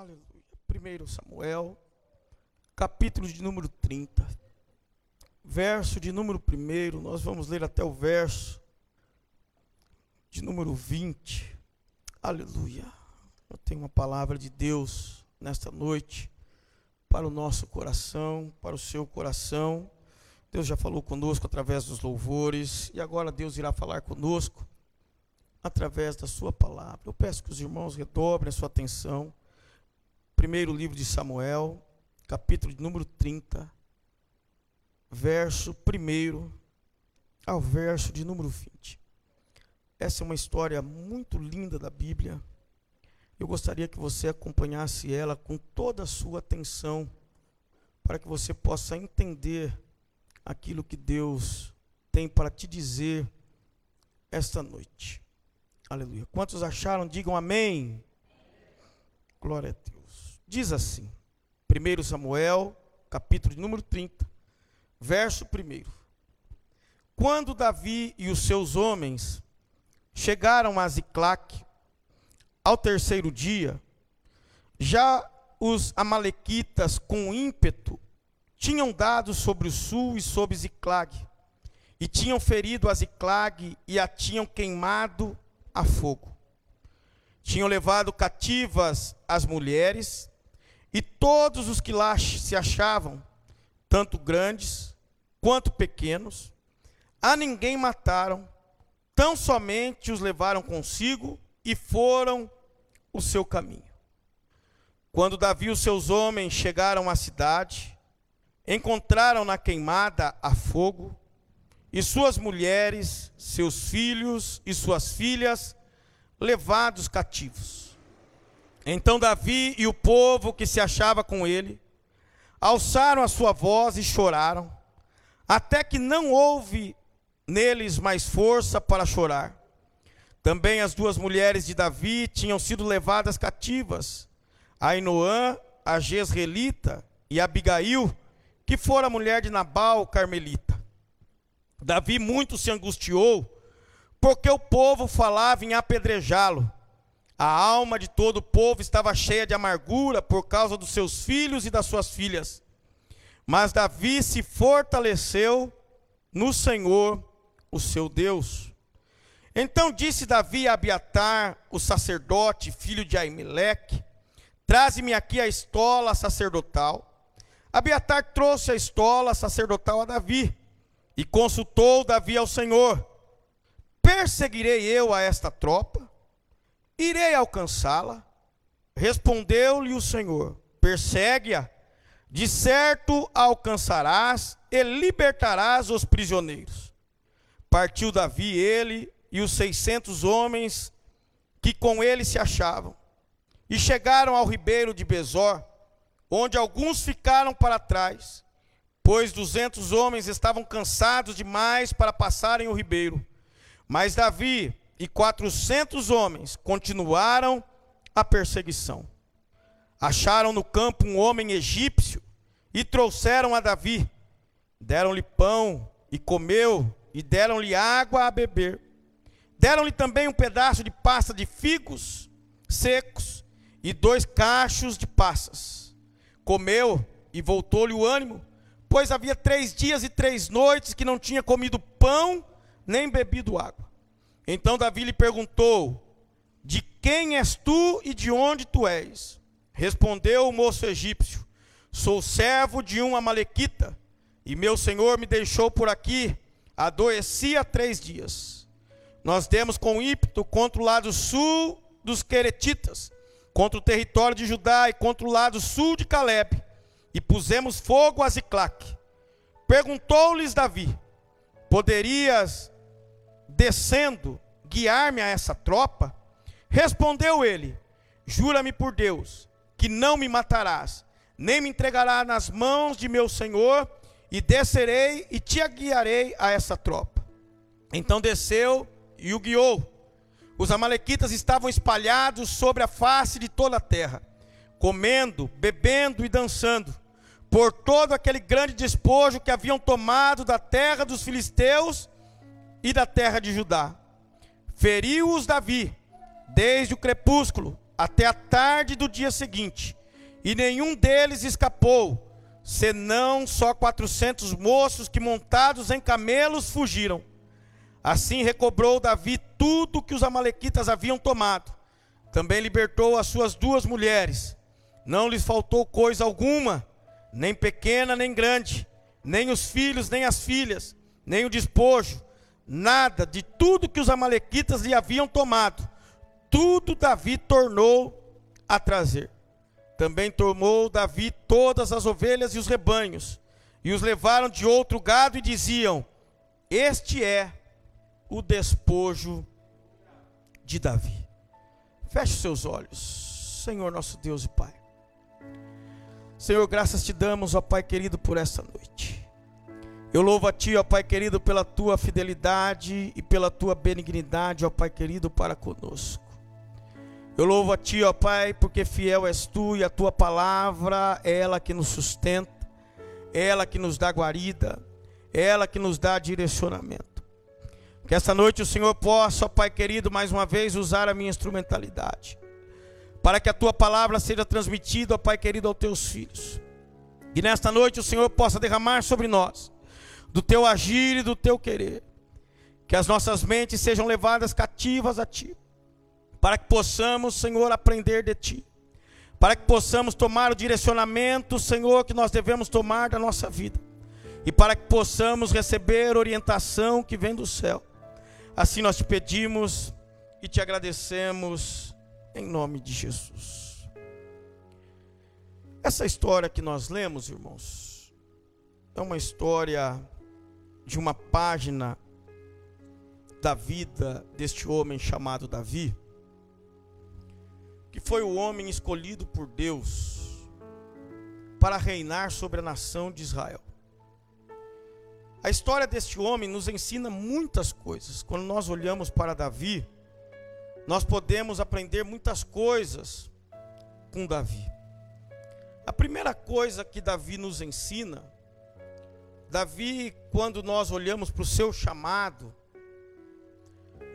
Aleluia. 1 Samuel, capítulo de número 30. Verso de número 1, nós vamos ler até o verso de número 20. Aleluia. Eu tenho uma palavra de Deus nesta noite para o nosso coração, para o seu coração. Deus já falou conosco através dos louvores e agora Deus irá falar conosco através da sua palavra. Eu peço que os irmãos redobrem a sua atenção primeiro livro de Samuel, capítulo de número 30, verso 1 ao verso de número 20. Essa é uma história muito linda da Bíblia. Eu gostaria que você acompanhasse ela com toda a sua atenção, para que você possa entender aquilo que Deus tem para te dizer esta noite. Aleluia. Quantos acharam? Digam amém. Glória a Deus diz assim, 1 Samuel, capítulo de número 30, verso 1. Quando Davi e os seus homens chegaram a Ziclac, ao terceiro dia, já os amalequitas com ímpeto tinham dado sobre o sul e sobre Ziclag, e tinham ferido a Ziclag e a tinham queimado a fogo. Tinham levado cativas as mulheres e todos os que lá se achavam, tanto grandes quanto pequenos, a ninguém mataram, tão somente os levaram consigo e foram o seu caminho. Quando Davi e os seus homens chegaram à cidade, encontraram na queimada a fogo, e suas mulheres, seus filhos e suas filhas levados cativos. Então Davi e o povo que se achava com ele alçaram a sua voz e choraram, até que não houve neles mais força para chorar. Também as duas mulheres de Davi tinham sido levadas cativas, Ainoã, a Jezreelita, e Abigail, que fora mulher de Nabal, carmelita. Davi muito se angustiou, porque o povo falava em apedrejá-lo. A alma de todo o povo estava cheia de amargura por causa dos seus filhos e das suas filhas. Mas Davi se fortaleceu no Senhor, o seu Deus. Então disse Davi a Abiatar, o sacerdote, filho de Aimeleque: Traze-me aqui a estola sacerdotal. Abiatar trouxe a estola sacerdotal a Davi e consultou Davi ao Senhor: Perseguirei eu a esta tropa? Irei alcançá-la. Respondeu-lhe o Senhor: Persegue-a, de certo alcançarás e libertarás os prisioneiros. Partiu Davi, ele e os seiscentos homens que com ele se achavam, e chegaram ao ribeiro de Bezor, onde alguns ficaram para trás, pois duzentos homens estavam cansados demais para passarem o ribeiro. Mas Davi e quatrocentos homens continuaram a perseguição. Acharam no campo um homem egípcio e trouxeram a Davi. Deram-lhe pão e comeu, e deram-lhe água a beber. Deram-lhe também um pedaço de pasta de figos secos e dois cachos de passas. Comeu e voltou-lhe o ânimo, pois havia três dias e três noites que não tinha comido pão nem bebido água. Então Davi lhe perguntou: De quem és tu e de onde tu és? Respondeu o moço egípcio: Sou servo de um amalequita, e meu senhor me deixou por aqui, adoeci há três dias. Nós demos com ímpeto contra o lado sul dos Queretitas, contra o território de Judá e contra o lado sul de Caleb, e pusemos fogo a Ziclac. Perguntou-lhes Davi: Poderias descendo, guiar-me a essa tropa? Respondeu ele: Jura-me por Deus, que não me matarás, nem me entregarás nas mãos de meu senhor, e descerei e te guiarei a essa tropa. Então desceu e o guiou. Os amalequitas estavam espalhados sobre a face de toda a terra, comendo, bebendo e dançando, por todo aquele grande despojo que haviam tomado da terra dos filisteus e da terra de Judá. Feriu-os Davi, desde o crepúsculo até a tarde do dia seguinte, e nenhum deles escapou, senão só quatrocentos moços que montados em camelos fugiram. Assim recobrou Davi tudo que os amalequitas haviam tomado. Também libertou as suas duas mulheres. Não lhes faltou coisa alguma, nem pequena nem grande, nem os filhos nem as filhas, nem o despojo, nada de tudo que os amalequitas lhe haviam tomado. Tudo Davi tornou a trazer. Também tomou Davi todas as ovelhas e os rebanhos, e os levaram de outro gado e diziam: Este é o despojo de Davi. Feche seus olhos, Senhor nosso Deus e Pai. Senhor, graças te damos, ó Pai querido, por esta noite. Eu louvo a Ti, ó Pai querido, pela Tua fidelidade e pela Tua benignidade, ó Pai querido, para conosco. Eu louvo a Ti, ó Pai, porque fiel és Tu e a Tua palavra é ela que nos sustenta, é ela que nos dá guarida, é ela que nos dá direcionamento. Que esta noite o Senhor possa, ó Pai querido, mais uma vez usar a minha instrumentalidade, para que a Tua palavra seja transmitida, ó Pai querido, aos Teus filhos. E nesta noite o Senhor possa derramar sobre nós do Teu agir e do Teu querer. Que as nossas mentes sejam levadas cativas a Ti para que possamos, Senhor, aprender de Ti, para que possamos tomar o direcionamento, Senhor, que nós devemos tomar da nossa vida, e para que possamos receber orientação que vem do céu. Assim nós te pedimos e te agradecemos, em nome de Jesus. Essa história que nós lemos, irmãos, é uma história de uma página da vida deste homem chamado Davi que foi o homem escolhido por Deus para reinar sobre a nação de Israel. A história deste homem nos ensina muitas coisas. Quando nós olhamos para Davi, nós podemos aprender muitas coisas com Davi. A primeira coisa que Davi nos ensina, Davi, quando nós olhamos para o seu chamado,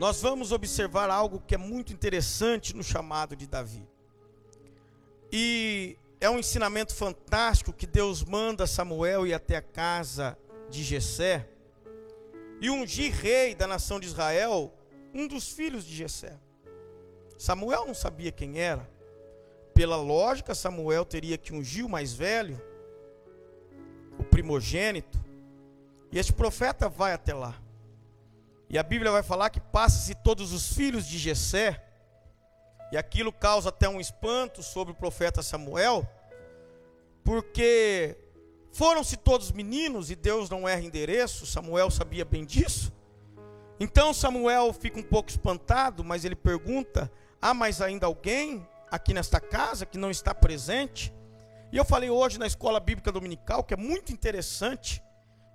nós vamos observar algo que é muito interessante no chamado de Davi. E é um ensinamento fantástico que Deus manda Samuel ir até a casa de Jessé e ungir rei da nação de Israel, um dos filhos de Jessé. Samuel não sabia quem era. Pela lógica, Samuel teria que ungir o mais velho, o primogênito, e este profeta vai até lá. E a Bíblia vai falar que passa-se todos os filhos de Jessé, e aquilo causa até um espanto sobre o profeta Samuel, porque foram-se todos meninos e Deus não erra endereço, Samuel sabia bem disso. Então Samuel fica um pouco espantado, mas ele pergunta: há mais ainda alguém aqui nesta casa que não está presente? E eu falei hoje na escola bíblica dominical que é muito interessante,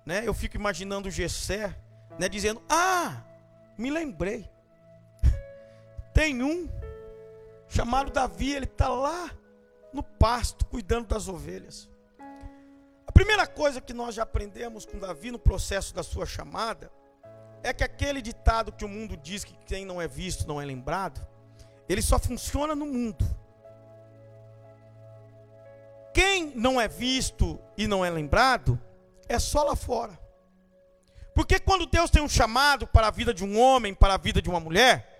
né? Eu fico imaginando Jessé né, dizendo: Ah, me lembrei. Tem um chamado Davi, ele está lá no pasto, cuidando das ovelhas. A primeira coisa que nós já aprendemos com Davi no processo da sua chamada é que aquele ditado que o mundo diz que quem não é visto não é lembrado, ele só funciona no mundo. Quem não é visto e não é lembrado é só lá fora. Porque quando Deus tem um chamado para a vida de um homem, para a vida de uma mulher,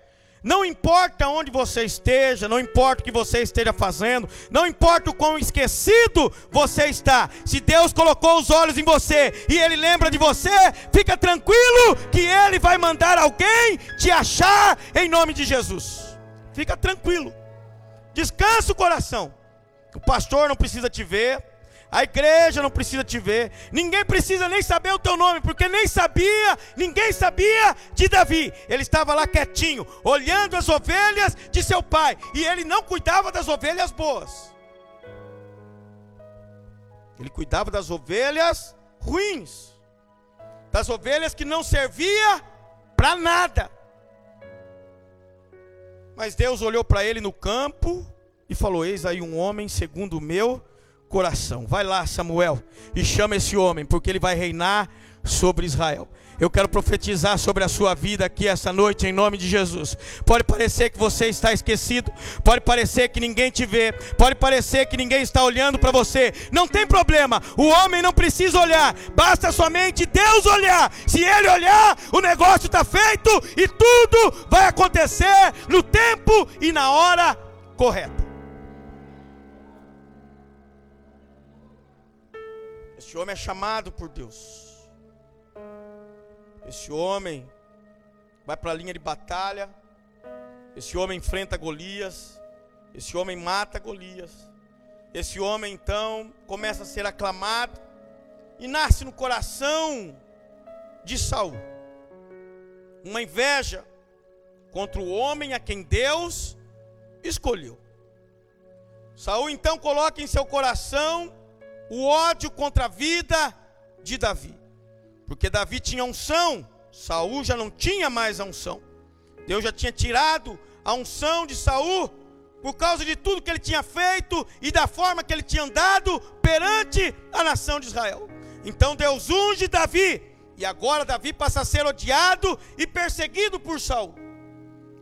não importa onde você esteja, não importa o que você esteja fazendo, não importa o quão esquecido você está, se Deus colocou os olhos em você e Ele lembra de você, fica tranquilo que Ele vai mandar alguém te achar em nome de Jesus. Fica tranquilo, descansa o coração. O pastor não precisa te ver, a igreja não precisa te ver, ninguém precisa nem saber o teu nome, porque nem sabia, ninguém sabia de Davi. Ele estava lá quietinho, olhando as ovelhas de seu pai, e ele não cuidava das ovelhas boas. Ele cuidava das ovelhas ruins, das ovelhas que não servia para nada. Mas Deus olhou para ele no campo e falou: Eis aí um homem segundo o meu coração. Vai lá, Samuel, e chama esse homem, porque ele vai reinar sobre Israel. Eu quero profetizar sobre a sua vida aqui essa noite, em nome de Jesus. Pode parecer que você está esquecido, pode parecer que ninguém te vê, pode parecer que ninguém está olhando para você. Não tem problema, o homem não precisa olhar, basta somente Deus olhar. Se ele olhar, o negócio está feito e tudo vai acontecer no tempo e na hora correta. Este homem é chamado por Deus. Esse homem vai para a linha de batalha. Esse homem enfrenta Golias. Esse homem mata Golias. Esse homem então começa a ser aclamado e nasce no coração de Saul uma inveja contra o homem a quem Deus escolheu. Saul então coloca em seu coração o ódio contra a vida de Davi. Porque Davi tinha unção, Saul já não tinha mais a unção. Deus já tinha tirado a unção de Saul por causa de tudo que ele tinha feito e da forma que ele tinha andado perante a nação de Israel. Então Deus unge Davi, e agora Davi passa a ser odiado e perseguido por Saul.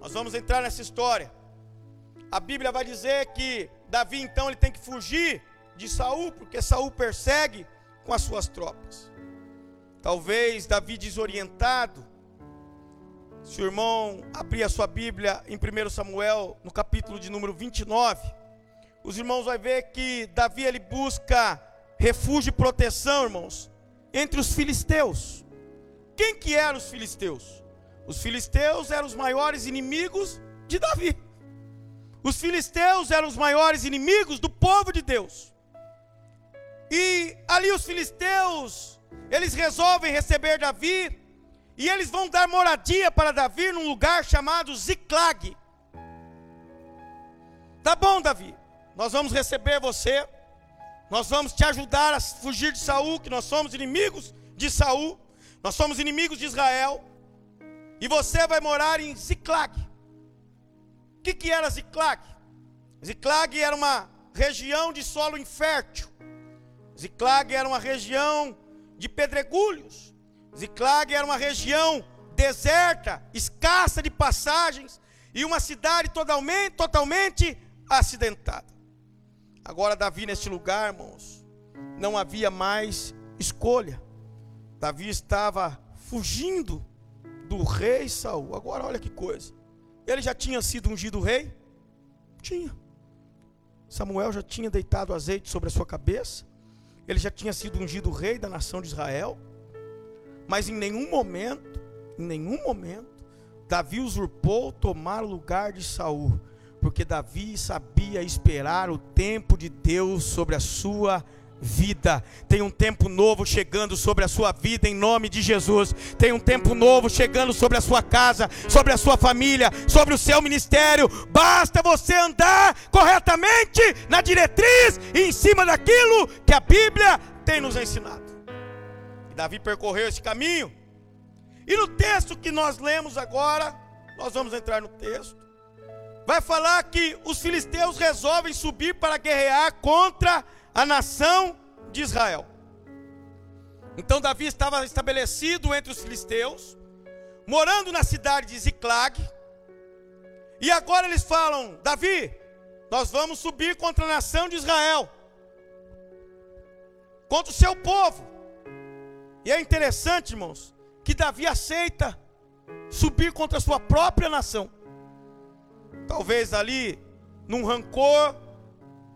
Nós vamos entrar nessa história. A Bíblia vai dizer que Davi então ele tem que fugir de Saul, porque Saul persegue com as suas tropas. Talvez Davi desorientado. Se o irmão abrir a sua Bíblia em 1 Samuel, no capítulo de número 29, os irmãos vão ver que Davi ele busca refúgio e proteção, irmãos, entre os filisteus. Quem que eram os filisteus? Os filisteus eram os maiores inimigos de Davi. Os filisteus eram os maiores inimigos do povo de Deus. E ali os filisteus eles resolvem receber Davi e eles vão dar moradia para Davi num lugar chamado Ziclag. Tá bom, Davi, nós vamos receber você, nós vamos te ajudar a fugir de Saul, que nós somos inimigos de Saul, nós somos inimigos de Israel, e você vai morar em Ziclag. O que, que era Ziclag? Ziclag era uma região de solo infértil. Ziclag era uma região de pedregulhos. Ziclag era uma região deserta, escassa de passagens e uma cidade totalmente, totalmente acidentada. Agora Davi neste lugar, irmãos, não havia mais escolha. Davi estava fugindo do rei Saul. Agora olha que coisa. Ele já tinha sido ungido rei? Tinha. Samuel já tinha deitado azeite sobre a sua cabeça ele já tinha sido ungido rei da nação de Israel, mas em nenhum momento, em nenhum momento, Davi usurpou tomar o lugar de Saul, porque Davi sabia esperar o tempo de Deus sobre a sua vida. Tem um tempo novo chegando sobre a sua vida em nome de Jesus. Tem um tempo novo chegando sobre a sua casa, sobre a sua família, sobre o seu ministério. Basta você andar corretamente na diretriz e em cima daquilo que a Bíblia tem nos ensinado. E Davi percorreu esse caminho. E no texto que nós lemos agora, nós vamos entrar no texto. Vai falar que os filisteus resolvem subir para guerrear contra a nação de Israel. Então Davi estava estabelecido entre os filisteus, morando na cidade de Ziclag. E agora eles falam: Davi, nós vamos subir contra a nação de Israel, contra o seu povo. E é interessante, irmãos, que Davi aceita subir contra a sua própria nação. Talvez ali, num rancor,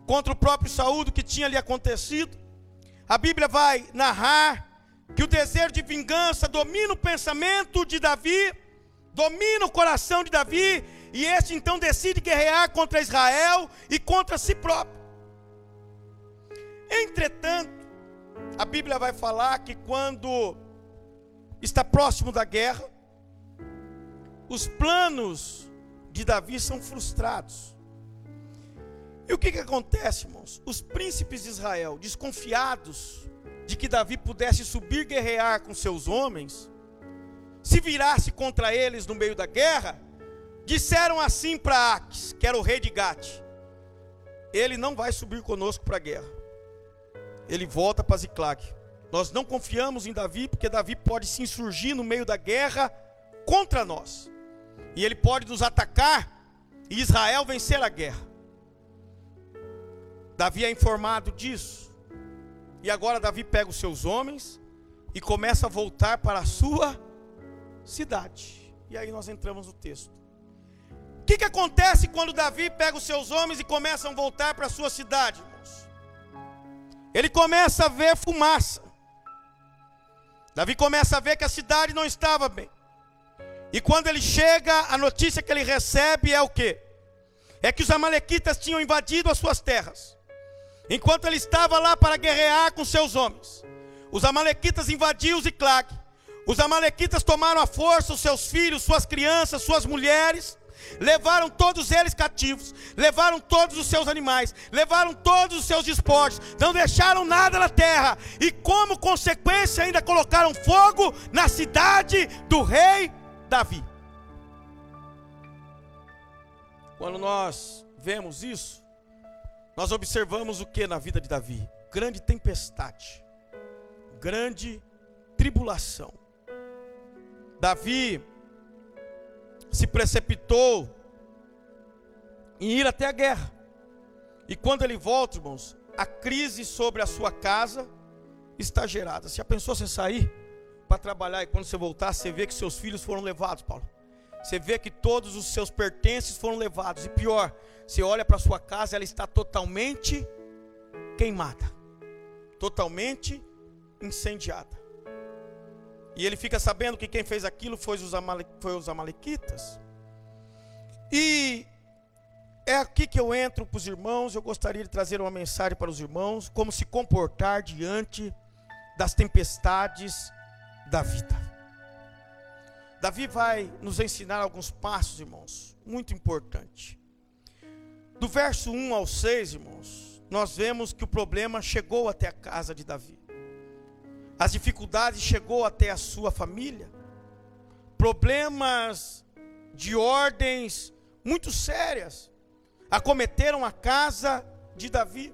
contra o próprio Saúl do que tinha ali acontecido. A Bíblia vai narrar que o desejo de vingança domina o pensamento de Davi, domina o coração de Davi, e este então decide guerrear contra Israel e contra si próprio. Entretanto, a Bíblia vai falar que quando está próximo da guerra, os planos de Davi são frustrados. E o que, que acontece, irmãos? Os príncipes de Israel, desconfiados de que Davi pudesse subir guerrear com seus homens, se virasse contra eles no meio da guerra, disseram assim para Aques, que era o rei de Gate: Ele não vai subir conosco para a guerra. ele volta para Ziclag. Nós não confiamos em Davi, porque Davi pode se insurgir no meio da guerra contra nós. E ele pode nos atacar e Israel vencer a guerra. Davi é informado disso. E agora Davi pega os seus homens e começa a voltar para a sua cidade. E aí nós entramos no texto. O que, que acontece quando Davi pega os seus homens e começam a voltar para a sua cidade, irmãos? Ele começa a ver fumaça. Davi começa a ver que a cidade não estava bem. E quando ele chega, a notícia que ele recebe é o quê? É que os amalequitas tinham invadido as suas terras. Enquanto ele estava lá para guerrear com seus homens, os amalequitas invadiram Ziclag. Os amalequitas tomaram à força os seus filhos, suas crianças, suas mulheres, levaram todos eles cativos, levaram todos os seus animais, levaram todos os seus despojos, não deixaram nada na terra, e como consequência ainda colocaram fogo na cidade do rei Davi. Quando nós vemos isso, nós observamos o que na vida de Davi? Grande tempestade, grande tribulação. Davi se precipitou em ir até a guerra. E quando ele volta, irmãos, a crise sobre a sua casa está gerada. Se a pessoa você sair para trabalhar e quando você voltar, você vê que seus filhos foram levados, Paulo. Você vê que todos os seus pertences foram levados. E pior, você olha para sua casa, ela está totalmente queimada, totalmente incendiada. E ele fica sabendo que quem fez aquilo foi os, amale, foi os amalequitas. E é aqui que eu entro para os irmãos. Eu gostaria de trazer uma mensagem para os irmãos: como se comportar diante das tempestades da vida. Davi vai nos ensinar alguns passos, irmãos, muito importante. Do verso 1 ao 6, irmãos, nós vemos que o problema chegou até a casa de Davi. As dificuldades chegou até a sua família. Problemas de ordens muito sérias acometeram a casa de Davi.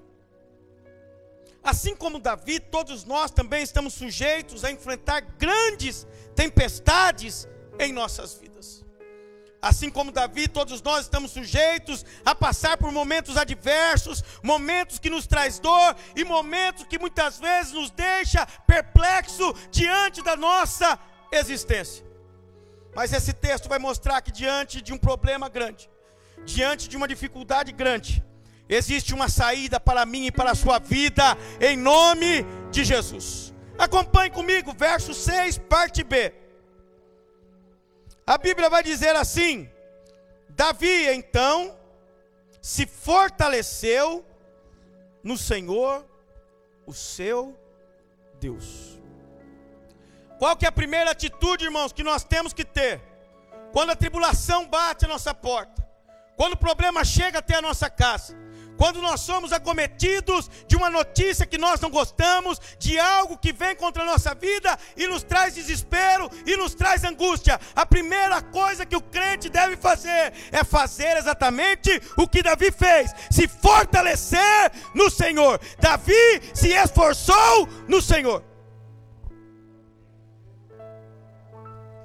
Assim como Davi, todos nós também estamos sujeitos a enfrentar grandes tempestades em nossas vidas. Assim como Davi, todos nós estamos sujeitos a passar por momentos adversos, momentos que nos traz dor e momentos que muitas vezes nos deixa perplexo diante da nossa existência. Mas esse texto vai mostrar que diante de um problema grande, diante de uma dificuldade grande, existe uma saída para mim e para a sua vida em nome de Jesus. Acompanhe comigo, verso 6, parte B. A Bíblia vai dizer assim: Davi então se fortaleceu no Senhor, o seu Deus. Qual que é a primeira atitude, irmãos, que nós temos que ter? Quando a tribulação bate a nossa porta, quando o problema chega até a nossa casa, quando nós somos acometidos de uma notícia que nós não gostamos, de algo que vem contra a nossa vida e nos traz desespero e nos traz angústia, a primeira coisa que o crente deve fazer é fazer exatamente o que Davi fez: se fortalecer no Senhor. Davi se esforçou no Senhor.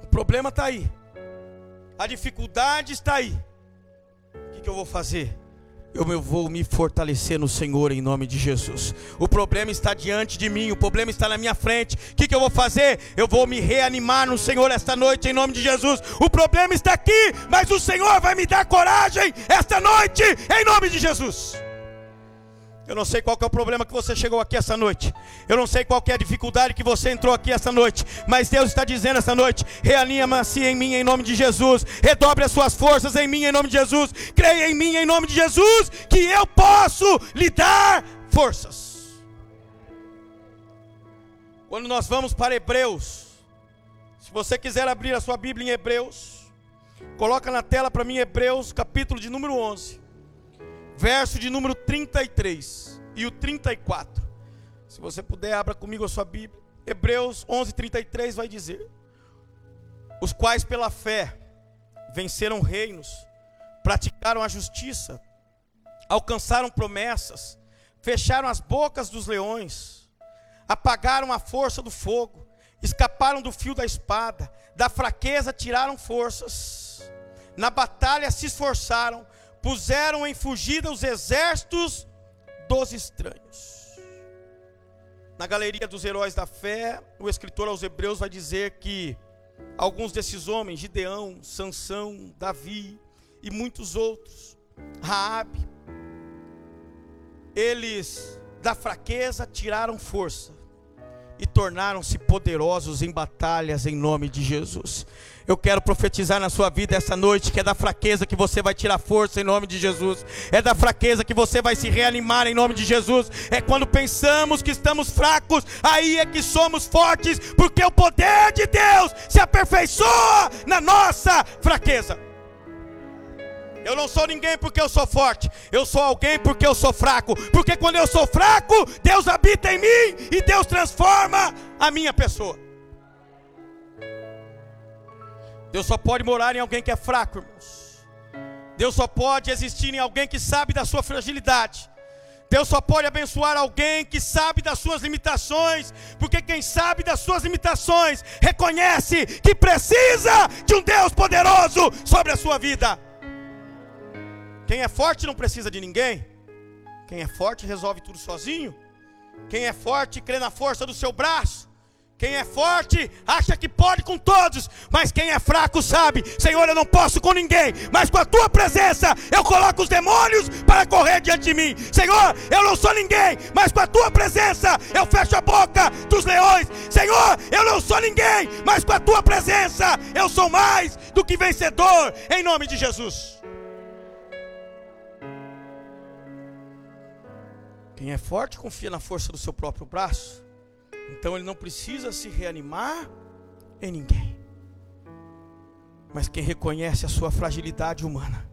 O problema está aí, a dificuldade está aí. O que, que eu vou fazer? Eu vou me fortalecer no Senhor em nome de Jesus. O problema está diante de mim, o problema está na minha frente. O que, que eu vou fazer? Eu vou me reanimar no Senhor esta noite em nome de Jesus. O problema está aqui, mas o Senhor vai me dar coragem esta noite em nome de Jesus. Eu não sei qual é o problema que você chegou aqui essa noite. Eu não sei qual é a dificuldade que você entrou aqui essa noite. Mas Deus está dizendo essa noite: reanima-se em mim em nome de Jesus. Redobre as suas forças em mim em nome de Jesus. Creia em mim em nome de Jesus. Que eu posso lhe dar forças. Quando nós vamos para Hebreus, se você quiser abrir a sua Bíblia em Hebreus, coloca na tela para mim Hebreus, capítulo de número 11 verso de número 33 e o 34. Se você puder, abra comigo a sua Bíblia. Hebreus 11, 33 vai dizer: Os quais pela fé venceram reinos, praticaram a justiça, alcançaram promessas, fecharam as bocas dos leões, apagaram a força do fogo, escaparam do fio da espada, da fraqueza tiraram forças, na batalha se esforçaram, puseram em fugida os exércitos dos estranhos. Na galeria dos heróis da fé, o escritor aos Hebreus vai dizer que alguns desses homens, Gideão, Sansão, Davi e muitos outros, Raabe, eles da fraqueza tiraram força e tornaram-se poderosos em batalhas em nome de Jesus. Eu quero profetizar na sua vida essa noite que é da fraqueza que você vai tirar força em nome de Jesus. É da fraqueza que você vai se reanimar em nome de Jesus. É quando pensamos que estamos fracos, aí é que somos fortes, porque o poder de Deus se aperfeiçoa na nossa fraqueza. Eu não sou ninguém porque eu sou forte. Eu sou alguém porque eu sou fraco. Porque quando eu sou fraco, Deus habita em mim e Deus transforma a minha pessoa. Deus só pode morar em alguém que é fraco, irmãos. Deus só pode existir em alguém que sabe da sua fragilidade. Deus só pode abençoar alguém que sabe das suas limitações, porque quem sabe das suas limitações reconhece que precisa de um Deus poderoso sobre a sua vida. Quem é forte não precisa de ninguém. Quem é forte resolve tudo sozinho. Quem é forte crê na força do seu braço. Quem é forte acha que pode com todos, mas quem é fraco sabe: Senhor, eu não posso com ninguém, mas com a tua presença eu coloco os demônios para correr diante de mim. Senhor, eu não sou ninguém, mas com a tua presença eu fecho a boca dos leões. Senhor, eu não sou ninguém, mas com a tua presença eu sou mais do que vencedor, em nome de Jesus. Quem é forte confia na força do seu próprio braço. Então ele não precisa se reanimar em ninguém. Mas quem reconhece a sua fragilidade humana,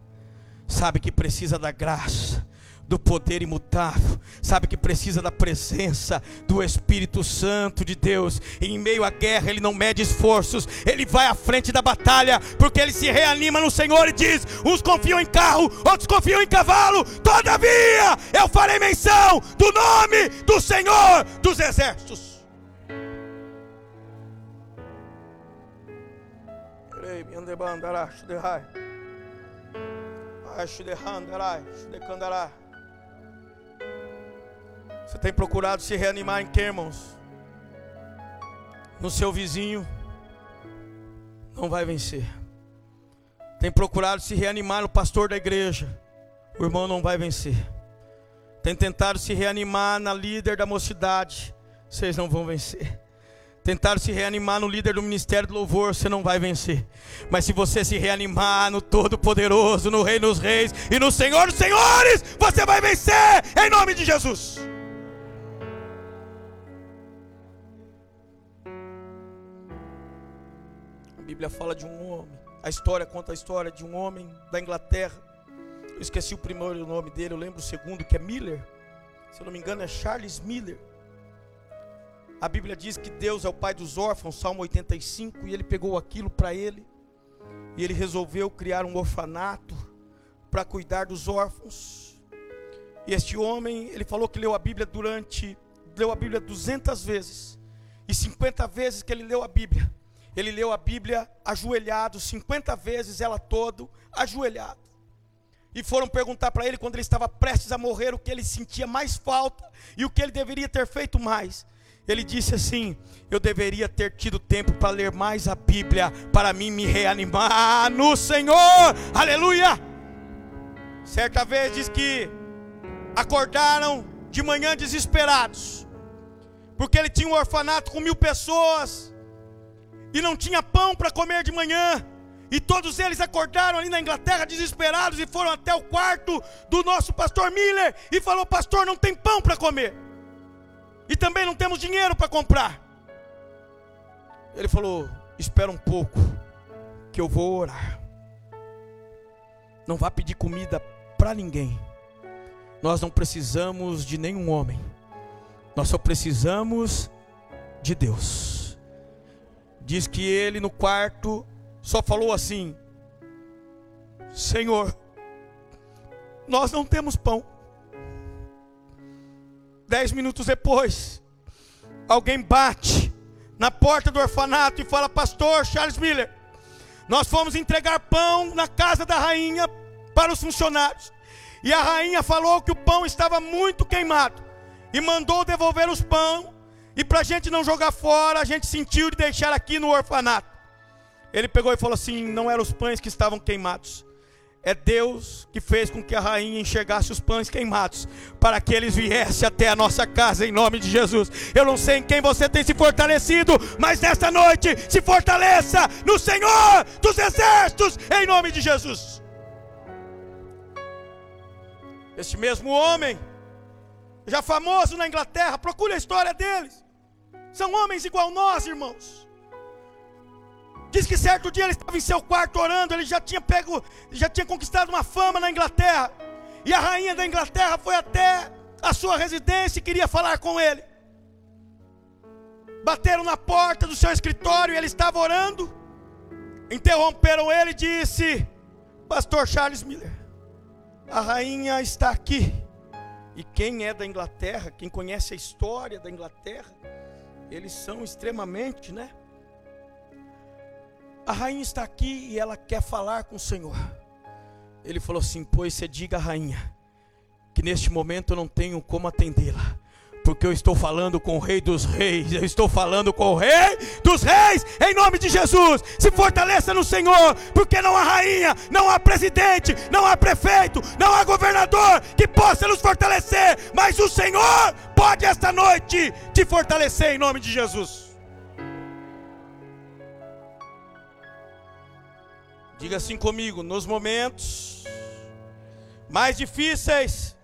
sabe que precisa da graça, do poder imutável, sabe que precisa da presença do Espírito Santo de Deus. E em meio à guerra, ele não mede esforços, ele vai à frente da batalha, porque ele se reanima no Senhor e diz: uns confiam em carro, outros confiam em cavalo, todavia eu farei menção do nome do Senhor dos exércitos. Acho de handarai, acho de. Você tem procurado se reanimar em que, irmãos? No seu vizinho, não vai vencer. Tem procurado se reanimar no pastor da igreja, o irmão não vai vencer. Tem tentado se reanimar na líder da mocidade, vocês não vão vencer. Tentaram se reanimar no líder do ministério do louvor, você não vai vencer. Mas se você se reanimar no Todo-Poderoso, no Rei dos Reis e no Senhor dos Senhores, você vai vencer em nome de Jesus. Bíblia fala de um homem. A história conta a história de um homem da Inglaterra. Eu esqueci o primeiro nome dele, eu lembro o segundo, que é Miller. Se eu não me engano, é Charles Miller. A Bíblia diz que Deus é o pai dos órfãos, Salmo 85, e ele pegou aquilo para ele. E ele resolveu criar um orfanato para cuidar dos órfãos. E este homem, ele falou que leu a Bíblia durante, leu a Bíblia 200 vezes. E 50 vezes que ele leu a Bíblia, ele leu a Bíblia ajoelhado, 50 vezes ela todo ajoelhado. E foram perguntar para ele quando ele estava prestes a morrer o que ele sentia mais falta e o que ele deveria ter feito mais. Ele disse assim: Eu deveria ter tido tempo para ler mais a Bíblia, para mim me reanimar no Senhor. Aleluia! Certa vez diz que acordaram de manhã desesperados, porque ele tinha um orfanato com mil pessoas e não tinha pão para comer de manhã. E todos eles acordaram ali na Inglaterra desesperados e foram até o quarto do nosso pastor Miller e falou: "Pastor, não tem pão para comer. E também não temos dinheiro para comprar." Ele falou: "Espera um pouco, que eu vou orar. Não vá pedir comida para ninguém. Nós não precisamos de nenhum homem. Nós só precisamos de Deus." Diz que ele no quarto só falou assim: Senhor, nós não temos pão. Dez minutos depois, alguém bate na porta do orfanato e fala: Pastor Charles Miller, nós fomos entregar pão na casa da rainha para os funcionários. E a rainha falou que o pão estava muito queimado e mandou devolver os pão. E para a gente não jogar fora, a gente sentiu de deixar aqui no orfanato. Ele pegou e falou assim: não eram os pães que estavam queimados, é Deus que fez com que a rainha enxergasse os pães queimados, para que eles viessem até a nossa casa em nome de Jesus. Eu não sei em quem você tem se fortalecido, mas nesta noite se fortaleça no Senhor dos exércitos em nome de Jesus. Este mesmo homem, já famoso na Inglaterra, procure a história deles. São homens igual nós, irmãos Diz que certo dia ele estava em seu quarto orando, ele já tinha pego, já tinha conquistado uma fama na Inglaterra. E a rainha da Inglaterra foi até a sua residência e queria falar com ele. Bateram na porta do seu escritório e ele estava orando. Interromperam ele e disse: Pastor Charles Miller, a rainha está aqui. E quem é da Inglaterra, quem conhece a história da Inglaterra, eles são extremamente, né? a rainha está aqui e ela quer falar com o Senhor. Ele falou assim: Pois você diga à rainha que neste momento eu não tenho como atendê-la, porque eu estou falando com o Rei dos Reis, eu estou falando com o Rei dos Reis, em nome de Jesus. Se fortaleça no Senhor, porque não há rainha, não há presidente, não há prefeito, não há governador que possa nos fortalecer, mas o Senhor pode esta noite te fortalecer em nome de Jesus. Diga assim comigo: nos momentos mais difíceis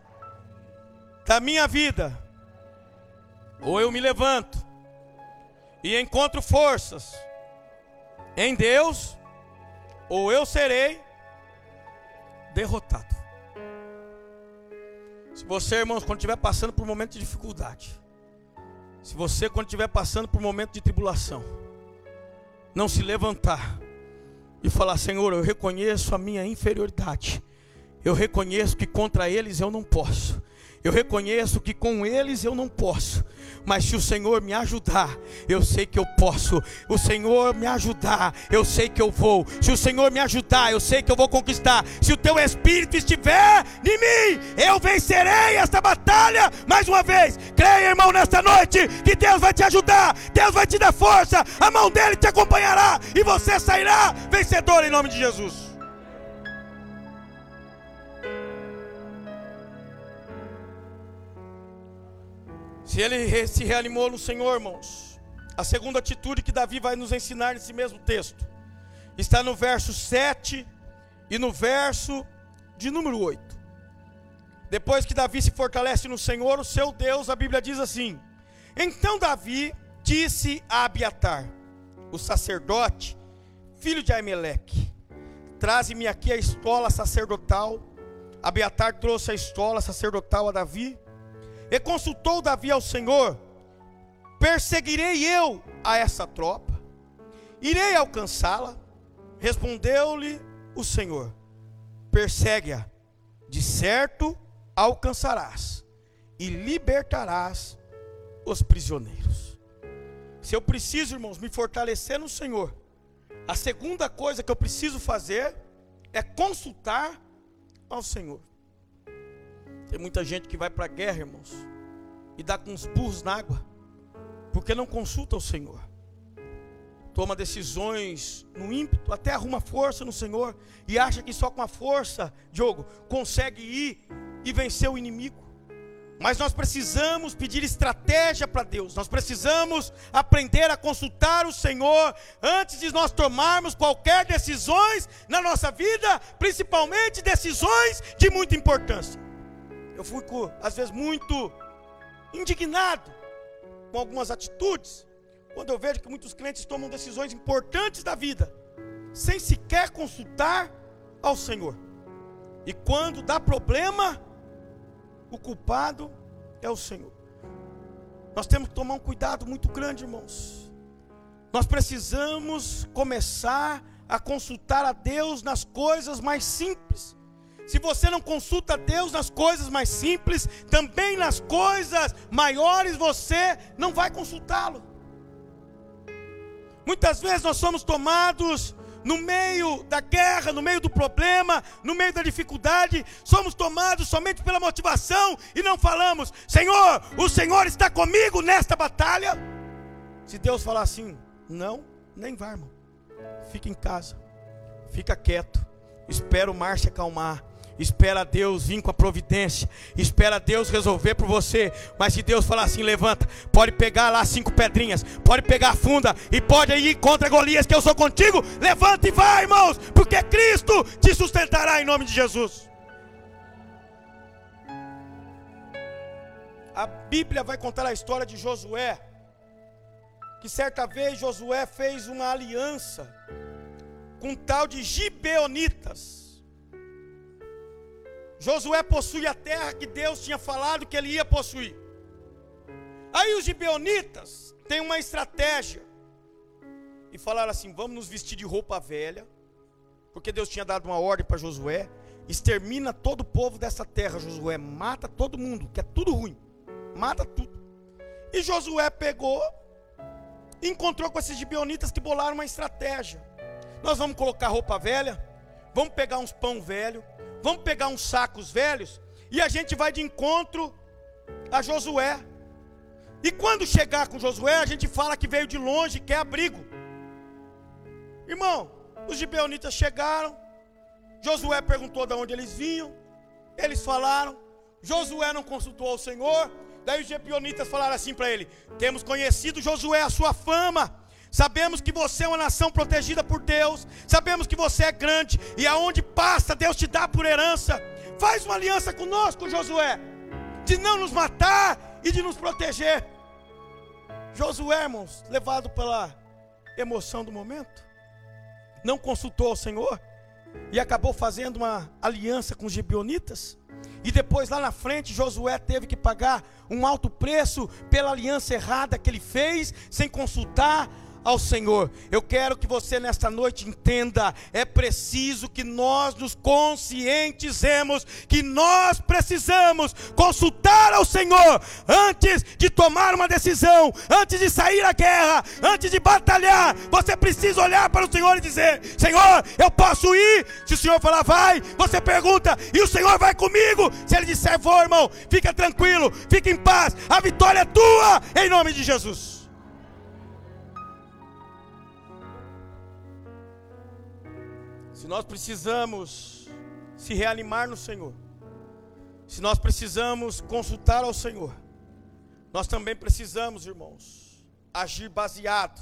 da minha vida, ou eu me levanto e encontro forças em Deus, ou eu serei derrotado. Se você, irmãos, quando estiver passando por um momento de dificuldade, se você, quando estiver passando por um momento de tribulação, não se levantar, e falar: Senhor, eu reconheço a minha inferioridade. Eu reconheço que contra eles eu não posso. Eu reconheço que com eles eu não posso, mas se o Senhor me ajudar, eu sei que eu posso. O Senhor me ajudar, eu sei que eu vou. Se o Senhor me ajudar, eu sei que eu vou conquistar. Se o teu espírito estiver em mim, eu vencerei esta batalha mais uma vez. Creia, irmão, nesta noite que Deus vai te ajudar, Deus vai te dar força, a mão dele te acompanhará e você sairá vencedor em nome de Jesus. Se ele se reanimou no Senhor, irmãos, a segunda atitude que Davi vai nos ensinar nesse mesmo texto está no verso 7 e no verso de número 8. Depois que Davi se fortalece no Senhor, o seu Deus, a Bíblia diz assim: Então Davi disse a Abiatar, o sacerdote, filho de Aimeleque: Traze-me aqui a estola sacerdotal. Abiatar trouxe a estola sacerdotal a Davi. E consultou Davi ao Senhor: Perseguirei eu a essa tropa? Irei alcançá-la? Respondeu-lhe o Senhor: Persegue-a, de certo alcançarás e libertarás os prisioneiros. Se eu preciso, irmãos, me fortalecer no Senhor, a segunda coisa que eu preciso fazer é consultar ao Senhor. Tem muita gente que vai para a guerra, irmãos, e dá com os burros na água, porque não consulta o Senhor. Toma decisões no ímpeto, até arruma força no Senhor e acha que só com a força, Diogo, consegue ir e vencer o inimigo. Mas nós precisamos pedir estratégia para Deus, nós precisamos aprender a consultar o Senhor antes de nós tomarmos qualquer decisões na nossa vida, principalmente decisões de muita importância. Eu fico, às vezes, muito indignado com algumas atitudes, quando eu vejo que muitos clientes tomam decisões importantes da vida, sem sequer consultar ao Senhor. E quando dá problema, o culpado é o Senhor. Nós temos que tomar um cuidado muito grande, irmãos. Nós precisamos começar a consultar a Deus nas coisas mais simples Se você não consulta Deus nas coisas mais simples, também nas coisas maiores você não vai consultá-lo. Muitas vezes nós somos tomados no meio da guerra, no meio do problema, no meio da dificuldade, somos tomados somente pela motivação e não falamos: Senhor, o Senhor está comigo nesta batalha. Se Deus falar assim, não, nem vá, irmão. Fica em casa, fica quieto, espera o mar se acalmar espera Deus vir com a providência, espera Deus resolver por você. Mas se Deus falar assim, levanta, pode pegar lá cinco pedrinhas, pode pegar a funda e pode ir contra Golias, que eu sou contigo. Levanta e vai, irmãos, porque Cristo te sustentará em nome de Jesus. A Bíblia vai contar a história de Josué, que certa vez Josué fez uma aliança com um tal de Gibeonitas. Josué possui a terra que Deus tinha falado que ele ia possuir. Aí os gibeonitas têm uma estratégia. E falaram assim: vamos nos vestir de roupa velha, porque Deus tinha dado uma ordem para Josué: extermina todo o povo dessa terra, Josué, mata todo mundo, que é tudo ruim, mata tudo. E Josué pegou, encontrou com esses gibeonitas que bolaram uma estratégia. Nós vamos colocar roupa velha, vamos pegar uns pão velho, vamos pegar uns sacos velhos e a gente vai de encontro a Josué. E quando chegar com Josué, a gente fala que veio de longe, quer abrigo. Irmão, os gibeonitas chegaram, Josué perguntou de onde eles vinham, eles falaram, Josué não consultou ao Senhor, daí os gibeonitas falaram assim para ele: Temos conhecido Josué a sua fama, Sabemos que você é uma nação protegida por Deus. Sabemos que você é grande. E aonde passa, Deus te dá por herança. Faz uma aliança conosco, Josué. De não nos matar e de nos proteger. Josué, irmãos, levado pela emoção do momento, não consultou ao Senhor e acabou fazendo uma aliança com os gibeonitas. E depois lá na frente Josué teve que pagar um alto preço pela aliança errada que ele fez, sem consultar ao Senhor. Eu quero que você nesta noite entenda: é preciso que nós nos conscientizemos que nós precisamos consultar ao Senhor antes de tomar uma decisão, antes de sair à guerra, antes de batalhar. Você precisa olhar para o Senhor e dizer: Senhor, eu posso ir? Se o Senhor falar, vai, você pergunta, e o Senhor vai comigo. Se ele disser, vou, irmão, fica tranquilo, fica em paz, a vitória é tua, em nome de Jesus. Nós precisamos se reanimar no Senhor, se nós precisamos consultar ao Senhor, nós também precisamos, irmãos, agir baseado